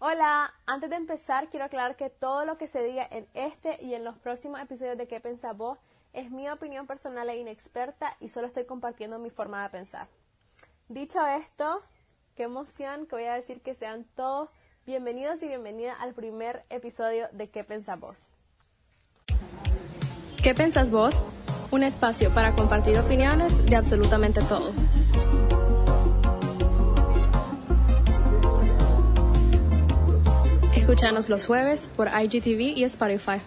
Hola, antes de empezar quiero aclarar que todo lo que se diga en este y en los próximos episodios de ¿Qué pensás vos? es mi opinión personal e inexperta y solo estoy compartiendo mi forma de pensar. Dicho esto, qué emoción que voy a decir que sean todos bienvenidos y bienvenidas al primer episodio de ¿Qué pensás vos? ¿Qué pensás vos? Un espacio para compartir opiniones de absolutamente todo. Escúchanos los jueves por IGTV y Spotify.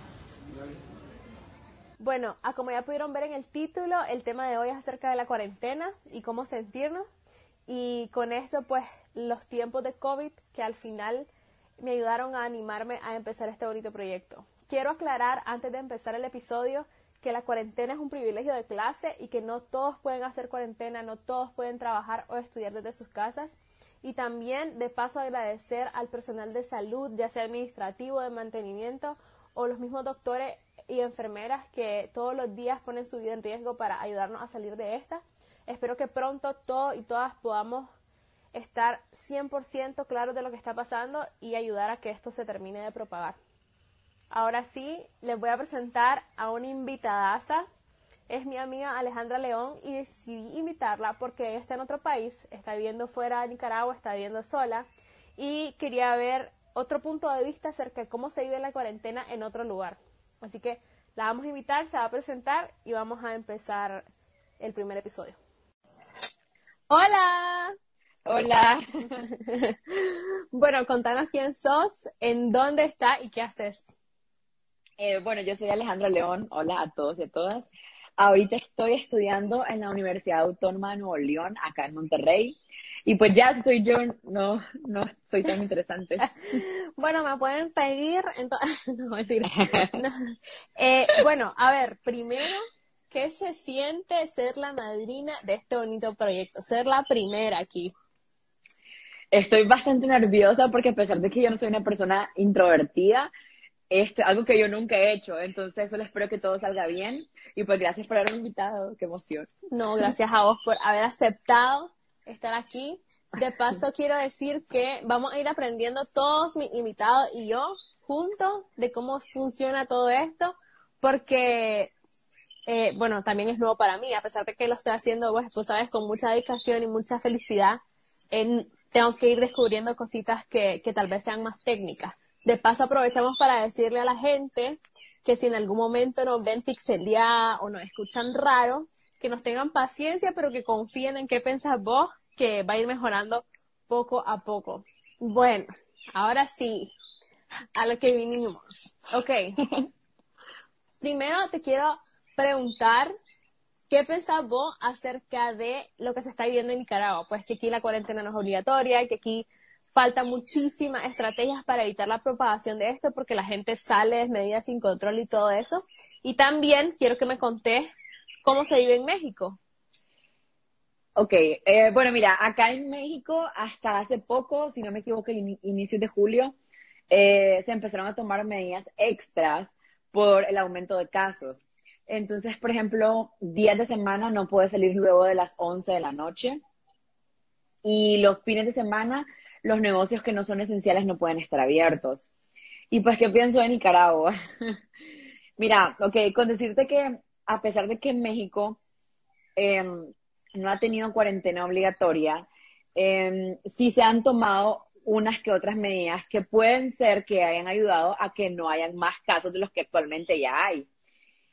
Bueno, a como ya pudieron ver en el título, el tema de hoy es acerca de la cuarentena y cómo sentirnos. Y con esto, pues, los tiempos de COVID que al final me ayudaron a animarme a empezar este bonito proyecto. Quiero aclarar antes de empezar el episodio que la cuarentena es un privilegio de clase y que no todos pueden hacer cuarentena, no todos pueden trabajar o estudiar desde sus casas y también de paso agradecer al personal de salud, ya sea administrativo, de mantenimiento o los mismos doctores y enfermeras que todos los días ponen su vida en riesgo para ayudarnos a salir de esta. Espero que pronto todos y todas podamos estar 100% claros de lo que está pasando y ayudar a que esto se termine de propagar. Ahora sí, les voy a presentar a una invitadaza es mi amiga Alejandra León y decidí invitarla porque ella está en otro país, está viviendo fuera de Nicaragua, está viviendo sola y quería ver otro punto de vista acerca de cómo se vive la cuarentena en otro lugar. Así que la vamos a invitar, se va a presentar y vamos a empezar el primer episodio. Hola. Hola. bueno, contanos quién sos, en dónde está y qué haces. Eh, bueno, yo soy Alejandra León. Hola a todos y a todas. Ahorita estoy estudiando en la Universidad Autónoma de Nuevo León, acá en Monterrey. Y pues ya soy yo, no, no soy tan interesante. bueno, me pueden seguir. Entonces, no, eh, bueno, a ver, primero, ¿qué se siente ser la madrina de este bonito proyecto? Ser la primera aquí. Estoy bastante nerviosa porque a pesar de que yo no soy una persona introvertida, esto, algo que yo nunca he hecho, entonces solo espero que todo salga bien y pues gracias por haberme invitado, qué emoción. No, gracias a vos por haber aceptado estar aquí. De paso quiero decir que vamos a ir aprendiendo todos mis invitados y yo juntos de cómo funciona todo esto, porque eh, bueno, también es nuevo para mí, a pesar de que lo estoy haciendo, pues, pues sabes, con mucha dedicación y mucha felicidad, tengo que ir descubriendo cositas que, que tal vez sean más técnicas. De paso aprovechamos para decirle a la gente que si en algún momento nos ven pixelear o nos escuchan raro, que nos tengan paciencia, pero que confíen en qué pensás vos, que va a ir mejorando poco a poco. Bueno, ahora sí, a lo que vinimos. Ok. Primero te quiero preguntar, ¿qué pensás vos acerca de lo que se está viviendo en Nicaragua? Pues que aquí la cuarentena no es obligatoria, que aquí falta muchísimas estrategias para evitar la propagación de esto porque la gente sale desmedida sin control y todo eso. Y también quiero que me contés cómo se vive en México. Ok, eh, bueno, mira, acá en México hasta hace poco, si no me equivoco, inicios de julio, eh, se empezaron a tomar medidas extras por el aumento de casos. Entonces, por ejemplo, días de semana no puede salir luego de las 11 de la noche y los fines de semana los negocios que no son esenciales no pueden estar abiertos. Y pues, ¿qué pienso de Nicaragua? Mira, ok, con decirte que a pesar de que México em, no ha tenido cuarentena obligatoria, eh, sí se han tomado unas que otras medidas que pueden ser que hayan ayudado a que no hayan más casos de los que actualmente ya hay.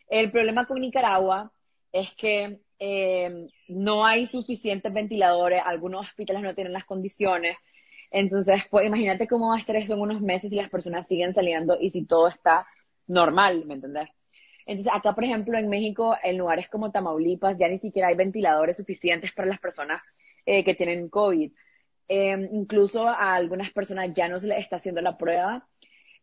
El problema con Nicaragua es que em, no hay suficientes ventiladores, algunos hospitales no tienen las condiciones, entonces, pues imagínate cómo va a estar eso en unos meses si las personas siguen saliendo y si todo está normal, ¿me entendés? Entonces, acá, por ejemplo, en México, en lugares como Tamaulipas, ya ni siquiera hay ventiladores suficientes para las personas eh, que tienen COVID. Em, incluso a algunas personas ya no se les está haciendo la prueba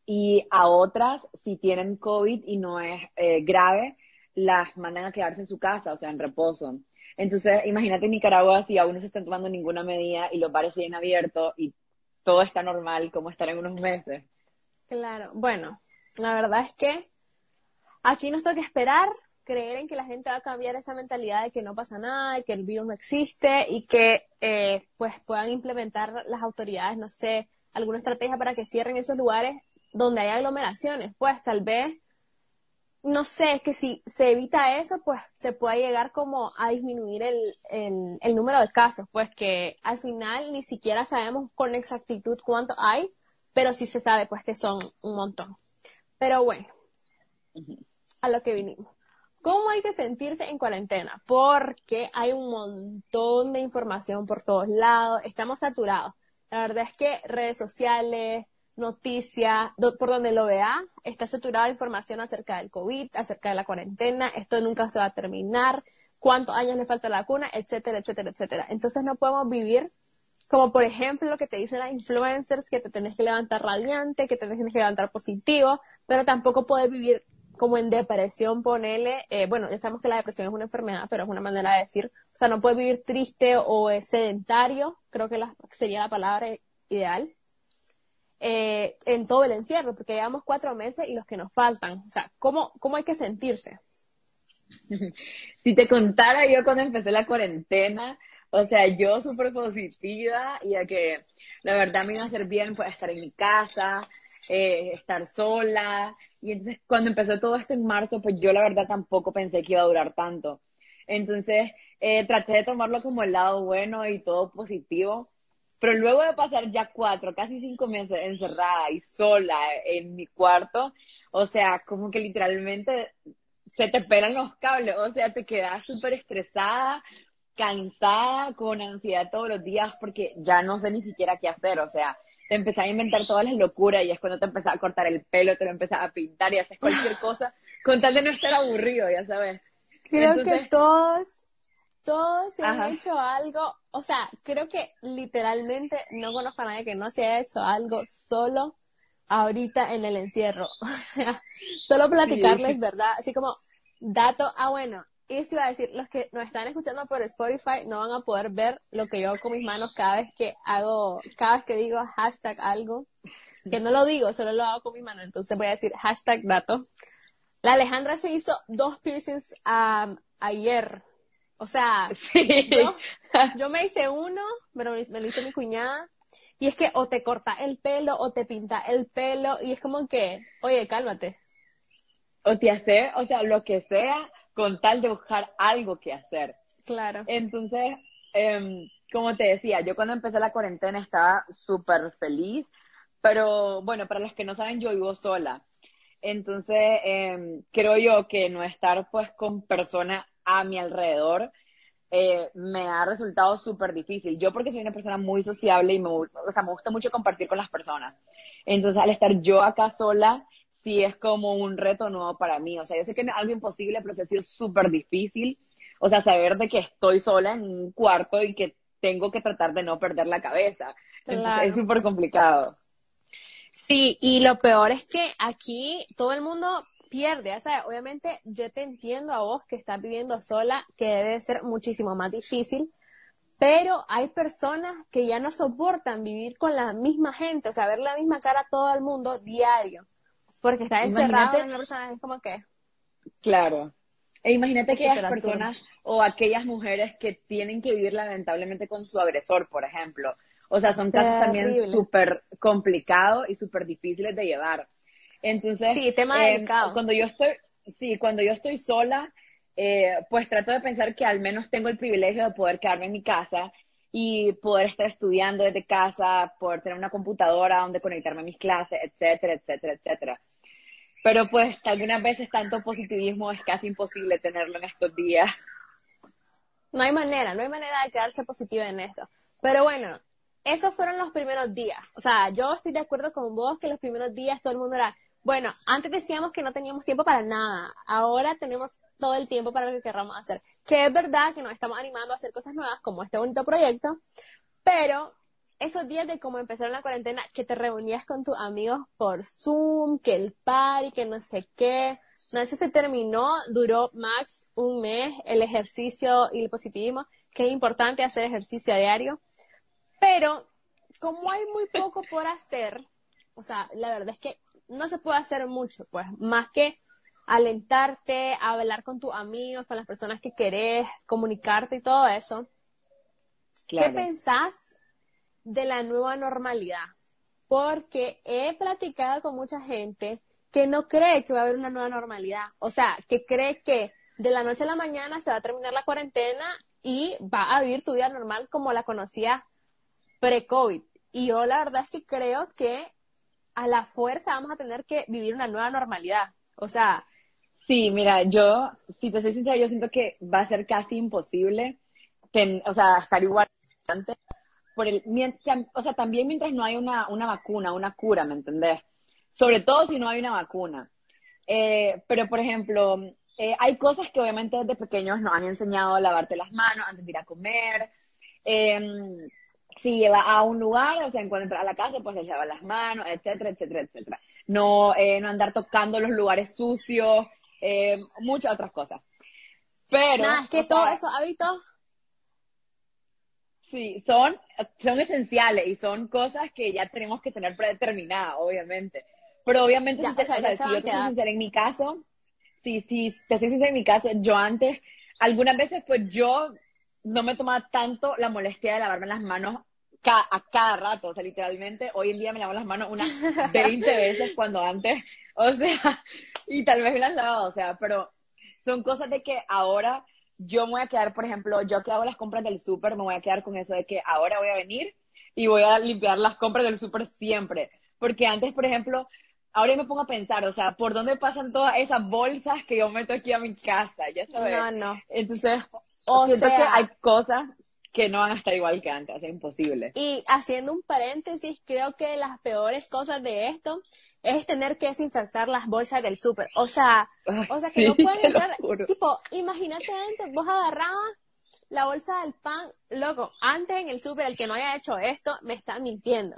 y a otras, si tienen COVID y no es eh, grave, las mandan a quedarse en su casa, o sea, en reposo. Entonces, imagínate Nicaragua si aún no se están tomando ninguna medida y los bares siguen abiertos y todo está normal, como estar en unos meses. Claro, bueno, la verdad es que aquí nos toca esperar, creer en que la gente va a cambiar esa mentalidad de que no pasa nada, de que el virus no existe y que eh, pues puedan implementar las autoridades, no sé, alguna estrategia para que cierren esos lugares donde hay aglomeraciones. Pues tal vez, no sé, que si se evita eso, pues se puede llegar como a disminuir el, el, el número de casos, pues que al final ni siquiera sabemos con exactitud cuánto hay, pero sí se sabe pues que son un montón. Pero bueno, a lo que vinimos. ¿Cómo hay que sentirse en cuarentena? Porque hay un montón de información por todos lados, estamos saturados. La verdad es que redes sociales, noticias, por donde lo vea, está saturada de información acerca del COVID, acerca de la cuarentena, esto nunca se va a terminar, cuántos años le falta la vacuna, etcétera, etcétera, etcétera. Entonces no podemos vivir como por ejemplo lo que te dicen las influencers, que te tenés que levantar radiante, que te tenés que levantar positivo, pero tampoco puedes vivir como en depresión, ponele, eh, bueno, ya sabemos que la depresión es una enfermedad, pero es una manera de decir, o sea, no puedes vivir triste o sedentario, creo que sería la palabra ideal, eh, en todo el encierro, porque llevamos cuatro meses y los que nos faltan, o sea, ¿cómo, cómo hay que sentirse? Si te contara yo cuando empecé la cuarentena, o sea, yo súper positiva y a que la verdad me iba a hacer bien pues estar en mi casa, eh, estar sola, y entonces cuando empezó todo esto en marzo, pues yo la verdad tampoco pensé que iba a durar tanto. Entonces eh, traté de tomarlo como el lado bueno y todo positivo. Pero luego de pasar ya cuatro, casi cinco meses encerrada y sola en mi cuarto, o sea, como que literalmente se te pelan los cables, o sea, te quedas súper estresada, cansada, con ansiedad todos los días porque ya no sé ni siquiera qué hacer, o sea, te empezás a inventar todas las locuras y es cuando te empezás a cortar el pelo, te lo empezás a pintar y haces cualquier cosa con tal de no estar aburrido, ya sabes. Creo que todos, todos se han hecho algo, o sea, creo que literalmente no conozco a nadie que no se haya hecho algo solo ahorita en el encierro. O sea, solo platicarles, ¿verdad? Así como dato, ah bueno, y esto iba a decir, los que nos están escuchando por Spotify no van a poder ver lo que yo hago con mis manos cada vez que hago, cada vez que digo hashtag algo, que no lo digo, solo lo hago con mis manos, entonces voy a decir hashtag dato. La Alejandra se hizo dos piercings ayer, o sea, yo, me hice uno, pero me lo hizo mi cuñada, y es que o te corta el pelo o te pinta el pelo, y es como que, oye, cálmate. O te hace, o sea, lo que sea, con tal de buscar algo que hacer. Claro. Entonces, em, como te decía, yo cuando empecé la cuarentena estaba súper feliz, pero bueno, para los que no saben, yo vivo sola. Entonces, em, creo yo que no estar pues con personas a mi alrededor eh, me ha resultado súper difícil. Yo porque soy una persona muy sociable y me, o sea, me gusta mucho compartir con las personas. Entonces, al estar yo acá sola, sí es como un reto nuevo para mí. O sea, yo sé que es algo imposible, pero ha sido súper difícil. O sea, saber de que estoy sola en un cuarto y que tengo que tratar de no perder la cabeza. Entonces, es súper complicado. Sí, y lo peor es que aquí todo el mundo pierde. O sea, obviamente yo te entiendo a vos que estás viviendo sola, que debe ser muchísimo más difícil, pero hay personas que ya no soportan vivir con la misma gente, o sea, ver la misma cara a todo el mundo diario. Porque está encerrado en una persona, es como que... Claro. E imagínate aquellas personas o aquellas mujeres que tienen que vivir lamentablemente con su agresor, por ejemplo. O sea, son casos también súper complicados y súper difíciles de llevar. Entonces, sí, tema eh, delicado. cuando yo estoy, sí, cuando yo estoy sola, eh, pues trato de pensar que al menos tengo el privilegio de poder quedarme en mi casa y poder estar estudiando desde casa, poder tener una computadora donde conectarme a mis clases, etcétera, etcétera, etcétera. Pero pues algunas veces tanto positivismo es casi imposible tenerlo en estos días. No hay manera, no hay manera de quedarse positivo en esto. Pero bueno, esos fueron los primeros días. O sea, yo estoy de acuerdo con vos que los primeros días todo el mundo era, bueno, antes decíamos que no teníamos tiempo para nada. Ahora tenemos todo el tiempo para lo que queramos hacer. Que es verdad que nos estamos animando a hacer cosas nuevas como este bonito proyecto, pero esos días de cómo empezaron la cuarentena, que te reunías con tus amigos por Zoom, que el party, que no sé qué, no sé si se terminó, duró max un mes el ejercicio y el positivismo, que es importante hacer ejercicio a diario, pero como hay muy poco por hacer, o sea, la verdad es que no se puede hacer mucho, pues, más que alentarte, hablar con tus amigos, con las personas que querés, comunicarte y todo eso. ¿Qué pensás de la nueva normalidad. porque he platicado con mucha gente que no cree que va a haber una nueva normalidad. O sea, que cree que de la noche a la mañana se va a terminar la cuarentena y va a vivir tu vida normal como la conocía pre-COVID. Y yo la verdad es que creo que a la fuerza vamos a tener que vivir una nueva normalidad. O sea... Sí, mira, yo, si te soy sincera, yo siento que va a ser casi imposible, o sea, estar igual antes por el, o sea, también mientras no hay una, una vacuna, una cura, ¿me entendés? Sobre todo si no hay una vacuna. Eh, pero, por ejemplo, eh, hay cosas que obviamente desde pequeños nos han enseñado a lavarte las manos antes de ir a comer. Em, si lleva a un lugar, o sea, encuentra a la casa, pues se lava las manos, etcétera, etcétera, etcétera. No, eh, no andar tocando los lugares sucios, muchas otras cosas. Pero. Nada, es que todos esos hábitos Sí, son, son esenciales y son cosas que ya tenemos que tener predeterminadas, obviamente. Pero obviamente, si, te, o sea, si yo te soy sincera en mi caso, si, si te soy sincera en mi caso, yo antes, algunas veces pues yo no me tomaba tanto la molestia de lavarme las manos a cada rato, o sea, literalmente hoy en día me lavo las manos unas 20 veces cuando antes, o sea, y tal vez me las lavado, o sea, pero son cosas de que ahora yo me voy a quedar, por ejemplo, yo que hago las compras del súper, me voy a quedar con eso de que ahora voy a venir y voy a limpiar las compras del súper siempre. Porque antes, por ejemplo, ahora me pongo a pensar, o sea, ¿por dónde pasan todas esas bolsas que yo meto aquí a mi casa? Ya sabes. No, no. Entonces, o siento que hay cosas que no van a estar igual que antes, es imposible. Y haciendo un paréntesis, creo que las peores cosas de esto es tener que desinfectar las bolsas del súper. O sea, o sea que no pueden entrar, tipo, imagínate antes, vos agarrabas la bolsa del pan, loco, antes en el súper el que no haya hecho esto me está mintiendo.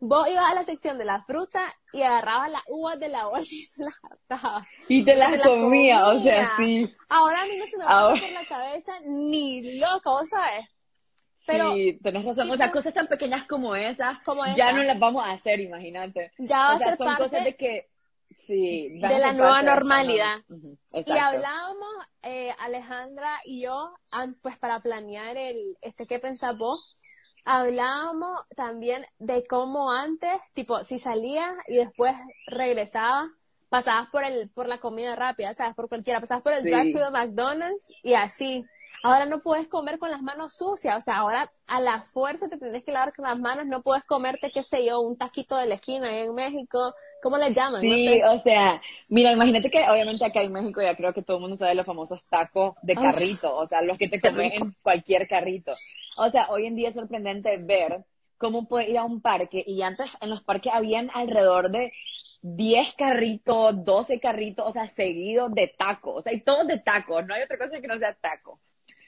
Vos ibas a la sección de la fruta y agarrabas las uvas de la bolsa y se las. Y te las comía, o sea, sí. Ahora a mí no se me pasa por la cabeza ni loco, ¿vos sabes? sí, tenés razón. o sea, cosas tan pequeñas como esas, ya no las vamos a hacer, imagínate. Ya va a ser son cosas de que, sí, de la nueva normalidad. Y hablábamos, eh, Alejandra y yo, pues para planear el, este, ¿qué pensás vos? Hablábamos también de cómo antes, tipo, si salías y después regresabas, pasabas por el, por la comida rápida, ¿sabes? Por cualquiera, pasabas por el drive-thru de McDonald's y así. Ahora no puedes comer con las manos sucias, o sea, ahora a la fuerza te tienes que lavar con las manos, no puedes comerte, qué sé yo, un taquito de la esquina ahí en México, ¿cómo le llaman? Sí, o sea, mira, imagínate que obviamente acá en México ya creo que todo el mundo sabe los famosos tacos de carrito, o sea, los que te comen en cualquier carrito. O sea, hoy en día es sorprendente ver cómo puedes ir a un parque y antes en los parques habían alrededor de 10 carritos, 12 carritos, o sea, seguidos de tacos, o sea, y todos de tacos, no hay otra cosa que no sea taco.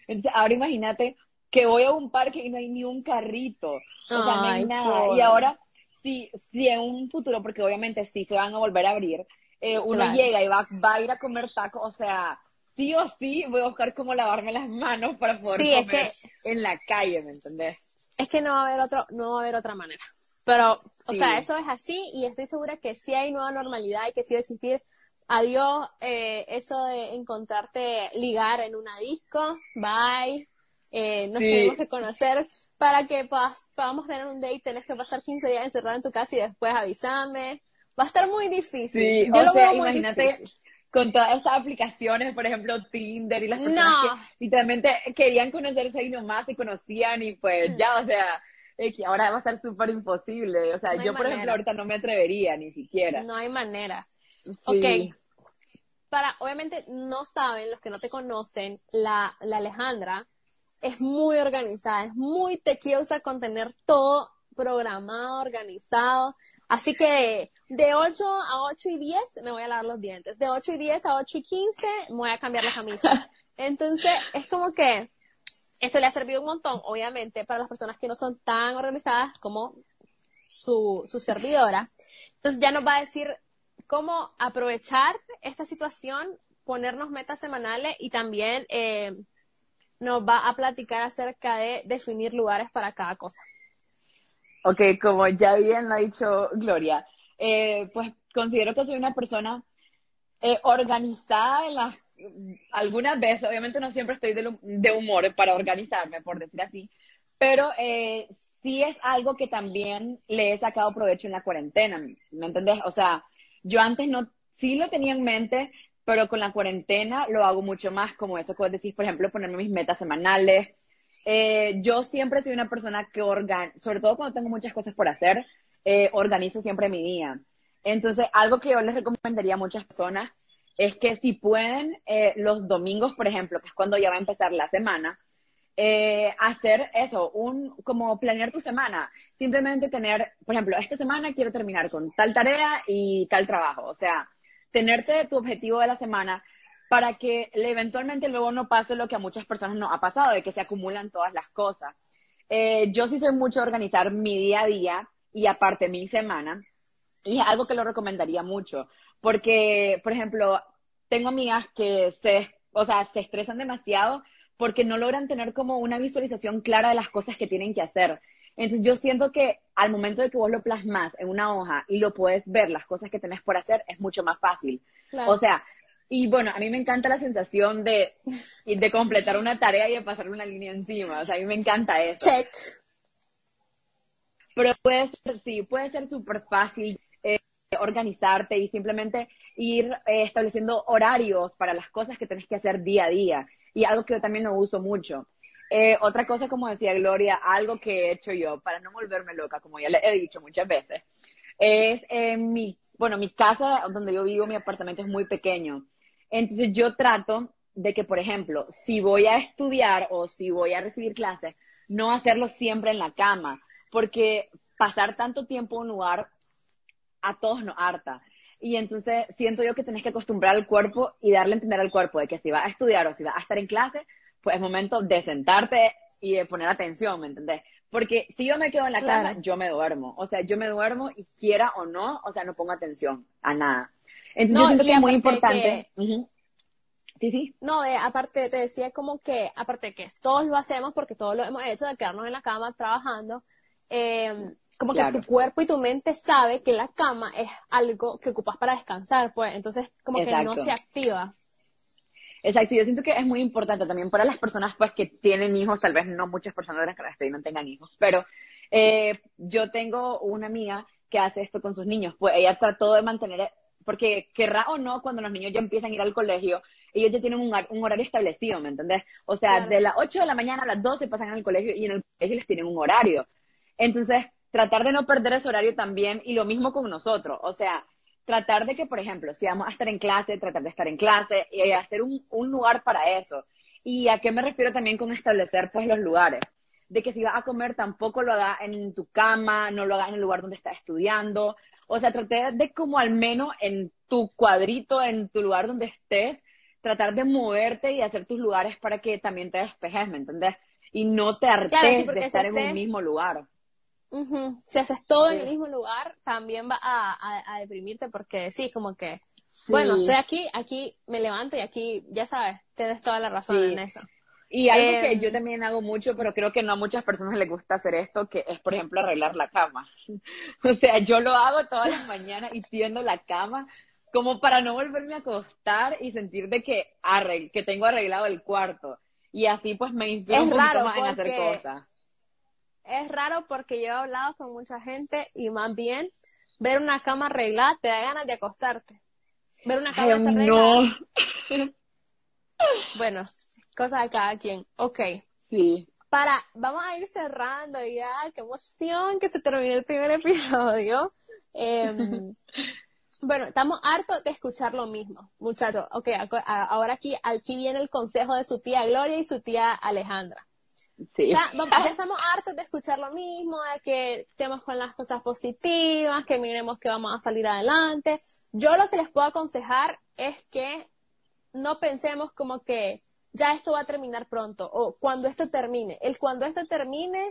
Entonces, ahora imagínate que voy a un parque y no hay ni un carrito, o sea, no hay nada. Y ahora, si, si en un futuro, porque obviamente sí se van a volver a abrir, eh, uno llega y va, va a ir a comer tacos, o sea, sí o sí voy a buscar cómo lavarme las manos para poder comer en la calle, ¿me entendés? Es que no va a haber otro, no va a haber otra manera. Pero, o sea, eso es así y estoy segura que sí hay nueva normalidad y que sí va a existir Adiós, eh, eso de encontrarte ligar en una disco, bye, eh, nos tenemos que conocer para que podamos tener un date, tenés que pasar 15 días encerrado en tu casa y después avisarme. Va a estar muy difícil. Sí, Yo o sea, imagínate con todas estas aplicaciones, por ejemplo, Tinder y las personas que literalmente querían conocerse ahí nomás, y conocían y pues mm. ya, o sea, que ahora va a ser súper imposible. O sea, yo, por ejemplo, ahorita no me atrevería ni siquiera. No hay manera. Ok. Para, obviamente no saben, los que no te conocen, la, la Alejandra es muy organizada, es muy tequiosa con tener todo programado, organizado. Así que de 8 a 8 y 10 me voy a lavar los dientes. De 8 y 10 a 8 y 15 me voy a cambiar la camisa. Entonces, es como que esto le ha servido un montón, obviamente, para las personas que no son tan organizadas como su, su servidora. Entonces ya nos va a decir cómo aprovechar esta situación, ponernos metas semanales y también eh, nos va a platicar acerca de definir lugares para cada cosa. Ok, como ya bien lo ha dicho Gloria, eh, pues considero que soy una persona eh, organizada en las algunas veces, obviamente no siempre estoy de, humor para organizarme, por decir así, pero sí es algo que también le he sacado provecho en la cuarentena, ¿me entendés? O sea, yo antes no, sí lo tenía en mente, pero con la cuarentena lo hago mucho más, como eso que decís, por ejemplo, ponerme mis metas semanales. Eh, yo siempre soy una persona que organiza, sobre todo cuando tengo muchas cosas por hacer, eh, organizo siempre mi día. Entonces, algo que yo les recomendaría a muchas personas es que si pueden, eh, los domingos, por ejemplo, que es cuando ya va a empezar la semana, hacer eso, un, como planear tu semana. Simplemente tener, por ejemplo, esta semana quiero terminar con tal tarea y tal trabajo. O sea, tenerte tu objetivo de la semana para que eventualmente luego no pase lo que a muchas personas no ha pasado, de que se acumulan todas las cosas. Eh, yo sí soy mucho de organizar mi día a día y aparte mi semana, y es algo que lo recomendaría mucho, porque, por ejemplo, tengo amigas que se, o sea, se estresan demasiado porque no logran tener como una visualización clara de las cosas que tienen que hacer. Entonces yo siento que al momento de que vos lo plasmas en una hoja y lo puedes ver, las cosas que tenés por hacer, es mucho más fácil. O sea, y bueno, a mí me encanta la sensación de, de completar una tarea y de pasar una línea encima. O sea, a mí me encanta eso. Check. Pero puede ser, sí, puede ser súper fácil eh, organizarte y simplemente ir eh, estableciendo horarios para las cosas que tenés que hacer día a día. Y algo que yo también no uso mucho. Eh, otra cosa, como decía Gloria, algo que he hecho yo para no volverme loca, como ya le he dicho muchas veces, es mi, bueno, mi casa donde yo vivo, mi apartamento es muy pequeño. Entonces yo trato de que, por ejemplo, si voy a estudiar o si voy a recibir clases, no hacerlo siempre en la cama, porque pasar tanto tiempo en un lugar a todos nos harta. Y entonces siento yo que tenés que acostumbrar al cuerpo y darle a entender al cuerpo de que si va a estudiar o si va a estar en clase, pues es momento de sentarte y de poner atención, ¿me entendés? Porque si yo me quedo en la cama, yo me duermo. O sea, yo me duermo y quiera o no, o sea, no pongo atención a nada. Entonces yo siento que es muy importante. Sí, sí. No, aparte te decía como que, aparte que todos lo hacemos porque todos lo hemos hecho de quedarnos en la cama trabajando, eh, como que tu cuerpo y tu mente sabe que la cama es algo que ocupas para descansar, pues entonces como que no se activa. Exacto, yo siento que es muy importante también para las personas pues que tienen hijos, tal vez no muchas personas de las que estoy no tengan hijos, pero eh, yo tengo una amiga que hace esto con sus niños, pues ella trató de mantener, porque querrá o no, cuando los niños ya empiezan a ir al colegio, ellos ya tienen un, horario establecido, ¿me entendés? O sea, de las 8 de la mañana a las 12 pasan al colegio y en el colegio les tienen un horario. Entonces, tratar de no perder ese horario también, y lo mismo con nosotros, o sea, tratar de que, por ejemplo, si vamos a estar en clase, tratar de estar en clase y hacer un, un lugar para eso. ¿Y a qué me refiero también con establecer pues los lugares? De que si vas a comer tampoco lo hagas en tu cama, no lo hagas en el lugar donde estás estudiando. O sea, tratar de como al menos en tu cuadrito, en tu lugar donde estés, tratar de moverte y hacer tus lugares para que también te despejes, ¿me entendés? Y no te hartes de estar en un mismo lugar. Si haces todo en el mismo lugar, también va a, deprimirte porque sí, como que, bueno, estoy aquí, aquí me levanto y aquí, ya sabes, tienes toda la razón en eso. Y algo que em, yo también hago mucho, pero creo que no a muchas personas les gusta hacer esto, que es, por ejemplo, arreglar la cama. o sea, yo lo hago todas las mañanas y tiendo la cama como para no volverme a acostar y sentir de que, que tengo arreglado el cuarto. Y así pues me inspiro un poquito más en hacer cosas es raro porque yo he hablado con mucha gente y más bien ver una cama arreglada te da ganas de acostarte. Ver una cama desarreglada. No. bueno, cosa de cada quien. Ok. Sí. Para, vamos a ir cerrando ya, qué emoción que se termine el primer episodio. Em, bueno, estamos hartos de escuchar lo mismo, muchachos. Ok, ahora aquí, aquí viene el consejo de su tía Gloria y su tía Alejandra. Ya, estamos hartos de escuchar lo mismo, de que estemos con las cosas positivas, que miremos que vamos a salir adelante. Yo lo que les puedo aconsejar es que no pensemos como que ya esto va a terminar pronto o cuando esto termine. El cuando esto termine,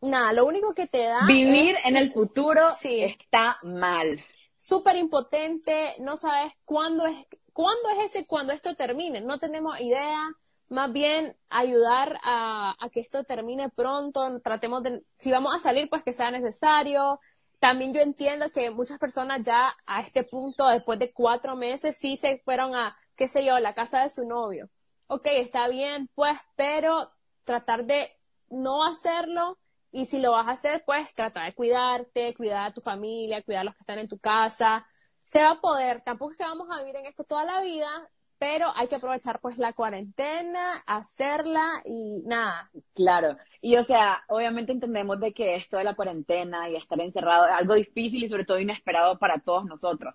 nada, lo único que te da. Vivir en el futuro sí, está mal. Súper impotente, no sabes cuándo es, cuándo es ese cuando esto termine. No tenemos idea más bien ayudar a, que esto termine pronto, tratemos de, si vamos a salir, pues que sea necesario. También yo entiendo que muchas personas ya a este punto, después de cuatro meses, sí se fueron a, qué sé yo, la casa de su novio. Ok, está bien, pues, pero tratar de no hacerlo Y si lo vas a hacer, pues trata de cuidarte, cuidar a tu familia, cuidar a los que están en tu casa. Se va a poder, tampoco es que vamos a vivir en esto toda la vida, pero hay que aprovechar pues la cuarentena, hacerla y nada. Claro, y o sea, obviamente entendemos de que esto de la cuarentena y estar encerrado es algo difícil y sobre todo inesperado para todos nosotros.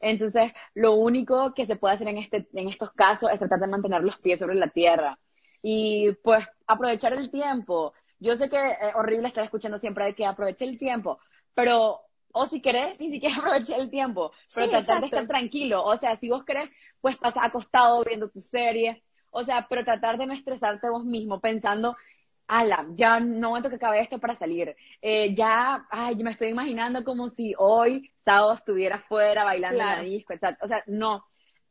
Entonces, lo único que se puede hacer en, este, en estos casos es tratar de mantener los pies sobre la tierra y pues aprovechar el tiempo. Yo sé que es horrible estar escuchando siempre de que aproveche el tiempo, pero o si querés, ni siquiera aprovechar el tiempo, pero tratar de estar tranquilo. O sea, si vos querés, pues pasar acostado viendo tu serie. O sea, pero tratar de no estresarte vos mismo pensando, ala, ya no aguanto que acabe esto para salir. Eh, ya, ay, me estoy imaginando como si hoy, sábado, estuviera fuera bailando en la disco, O sea, no.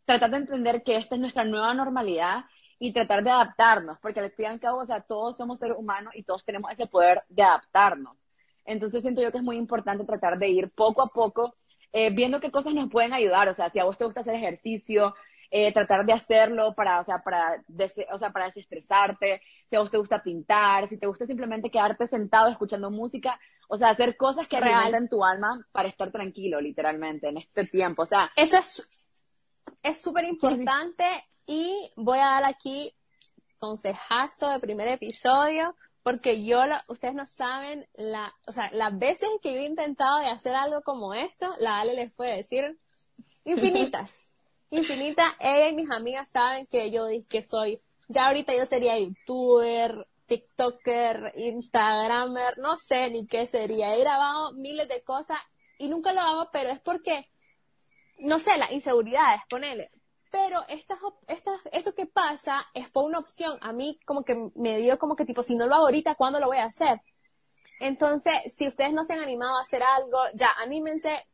Tratar de entender que esta es nuestra nueva normalidad y tratar de adaptarnos, porque al fin y al cabo, o sea, todos somos seres humanos y todos tenemos ese poder de adaptarnos. Entonces siento yo que es muy importante tratar de ir poco a poco eh, viendo qué cosas nos pueden ayudar. O sea, si a vos te gusta hacer ejercicio, eh, tratar de hacerlo para, o sea, para, o sea, para desestresarte, si a vos te gusta pintar, si te gusta simplemente quedarte sentado escuchando música, o sea, hacer cosas que en tu alma para estar tranquilo, literalmente, en este tiempo. O sea, eso es es súper importante y voy a dar aquí consejazo de primer episodio porque yo, ustedes no saben, la, o sea, las veces que yo he intentado de hacer algo como esto, la Ale les fue decir infinitas, infinitas. Ella y mis amigas saben que yo dije que soy, ya ahorita yo sería youtuber, tiktoker, instagramer, no sé ni qué sería. He grabado miles de cosas y nunca lo hago, pero es porque, no sé, las inseguridades, ponele pero estas, estas, esto que pasa es, fue una opción. A mí como que me dio como que tipo, si no lo hago ahorita, ¿cuándo lo voy a hacer? Entonces, si ustedes no se han animado a hacer algo, ya anímense.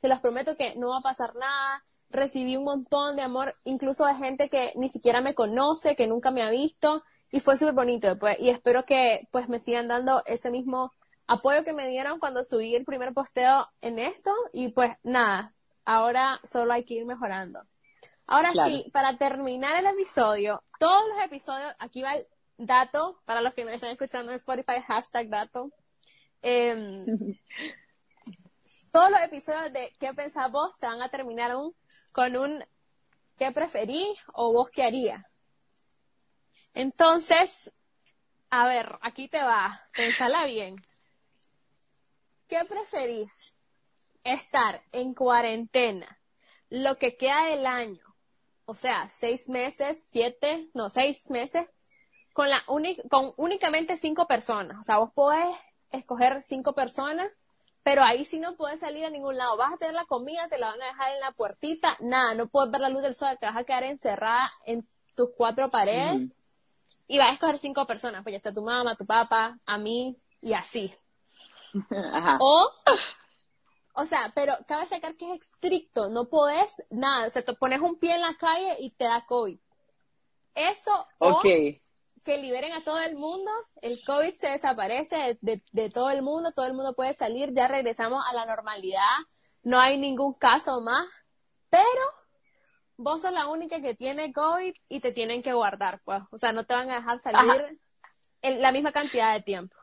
Se los prometo que no va a pasar nada. Recibí un montón de amor, incluso de gente que ni siquiera me conoce, que nunca me ha visto. Y fue súper bonito, pues, y espero que pues me sigan dando ese mismo apoyo que me dieron cuando subí el primer posteo en esto. Y pues nada, ahora solo hay que ir mejorando. Ahora sí, para terminar el episodio, todos los episodios, aquí va el dato, para los que me están escuchando en Spotify, hashtag dato. Em, todos los episodios de ¿Qué pensás vos? se van a terminar con un ¿Qué preferí o vos qué haría? Entonces, a ver, aquí te va, pensala bien. ¿Qué preferís? Estar en cuarentena lo que queda del año o sea, seis meses, siete, no, seis meses, con, la con únicamente cinco personas. O sea, vos podés escoger cinco personas, pero ahí sí no puedes salir a ningún lado. Vas a tener la comida, te la van a dejar en la puertita, nada, no puedes ver la luz del sol, te vas a quedar encerrada en tus cuatro paredes y vas a escoger cinco personas, pues ya está tu mamá, tu papá, a mí y así. O o sea, pero cabe sacar que es estricto, no podés nada, o sea, te pones un pie en la calle y te da COVID. Eso, o que liberen a todo el mundo, el COVID se desaparece de, de, todo el mundo, todo el mundo puede salir, ya regresamos a la normalidad, no hay ningún caso más, pero vos sos la única que tiene COVID y te tienen que guardar, pues, o sea, no te van a dejar salir en la misma cantidad de tiempo.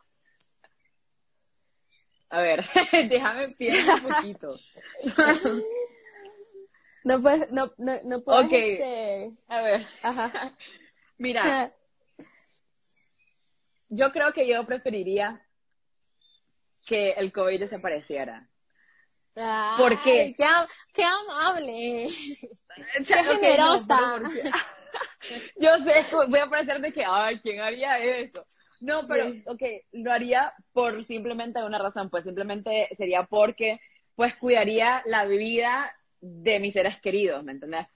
A ver, déjame pensar un poquito. no puedes, no, no, no puedes. Ok. Este, a ver. Ajá. Mira. yo creo que yo preferiría que el COVID desapareciera. ¿Por qué? Qué, qué amable. qué generosa. yo sé, voy a parecer de que, ay, ¿quién haría eso? No, pero, ok, lo haría por simplemente una razón, pues simplemente sería porque, pues, cuidaría la vida de mis seres queridos, ¿me entendés?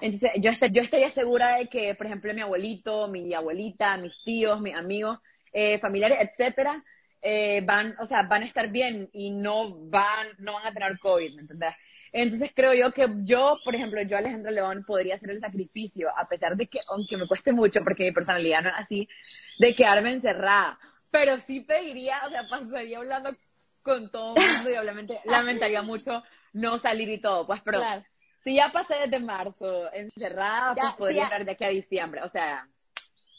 Entonces, yo, yo estaría segura de que, por ejemplo, mi abuelito, mi abuelita, mis tíos, mis amigos, eh, familiares, etcétera, eh, van, o sea, van a estar bien y no van, no van a tener COVID, ¿me entendés? Entonces creo yo que yo, por ejemplo, yo Alejandra León podría hacer el sacrificio, a pesar de que, aunque me cueste mucho, porque mi personalidad no es así, de quedarme encerrada. Pero sí pediría, o sea, pasaría hablando con todo el mundo y obviamente lamentaría mucho no salir y todo, pues, pero si ya pasé desde marzo encerrada, pues podría estar de aquí a diciembre, o sea.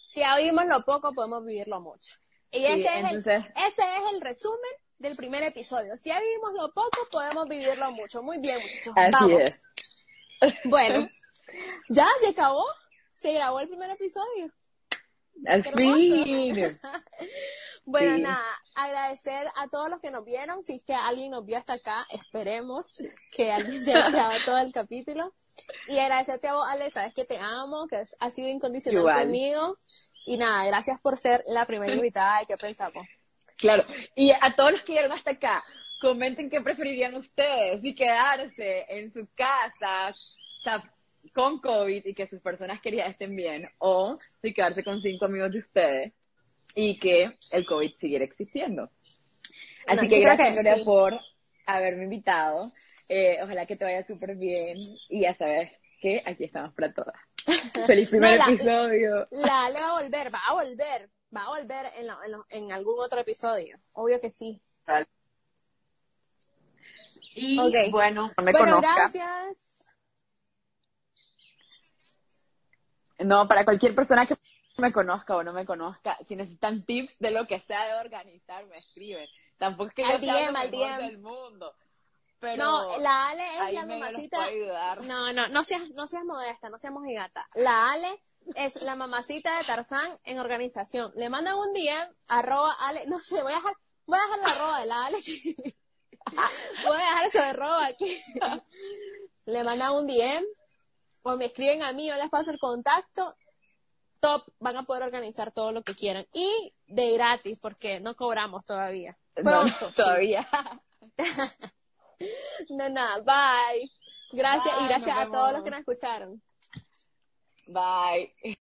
Si ya vivimos lo poco, podemos vivirlo mucho. Y ese, es el, ese es el resumen del primer episodio. Si ya vivimos lo poco, podemos vivirlo mucho. Muy bien, muchachos. Así es. Bueno, ya se acabó. Se grabó el primer episodio. Al fin. bueno, nada, agradecer a todos los que nos vieron. Si es que alguien nos vio hasta acá, esperemos que alguien se haya grabado todo el capítulo. Y agradecerte a vos, Ale, sabes que te amo, que has sido incondicional conmigo. Y nada, gracias por ser la primera invitada de qué pensamos. Claro, y a todos los que llegaron hasta acá, comenten qué preferirían ustedes, si quedarse en su casa con COVID y que sus personas queridas estén bien, o si quedarse con cinco amigos de ustedes y que el COVID siguiera existiendo. Así que gracias, Gloria, por haberme invitado. Eh, ojalá que te vaya súper bien y ya sabes que aquí estamos para todas. Feliz primer episodio. La Ale va a volver, va a volver, va a volver en, en, algún otro episodio. Obvio que sí. Y bueno, no me bueno, gracias. No, para cualquier persona que me conozca o no me conozca, si necesitan tips de lo que sea de organizar, me escriben. Tampoco es que yo sea lo mejor del mundo no, la Ale es la mamacita. No, no, no seas, no seas modesta, no seas mojigata. La Ale es la mamacita de Tarzán en organización. Le mandan un día, arroba Ale, no sé, voy a dejar, voy a dejar la arroba de la Ale. voy a dejar eso de arroba aquí. Le mandan un DM o me escriben a mí, yo les paso el contacto. Top, van a poder organizar todo lo que quieran. Y de gratis, porque no cobramos todavía. Pronto. todavía. No, nada, bye. Gracias y gracias a todos los que nos escucharon. Bye.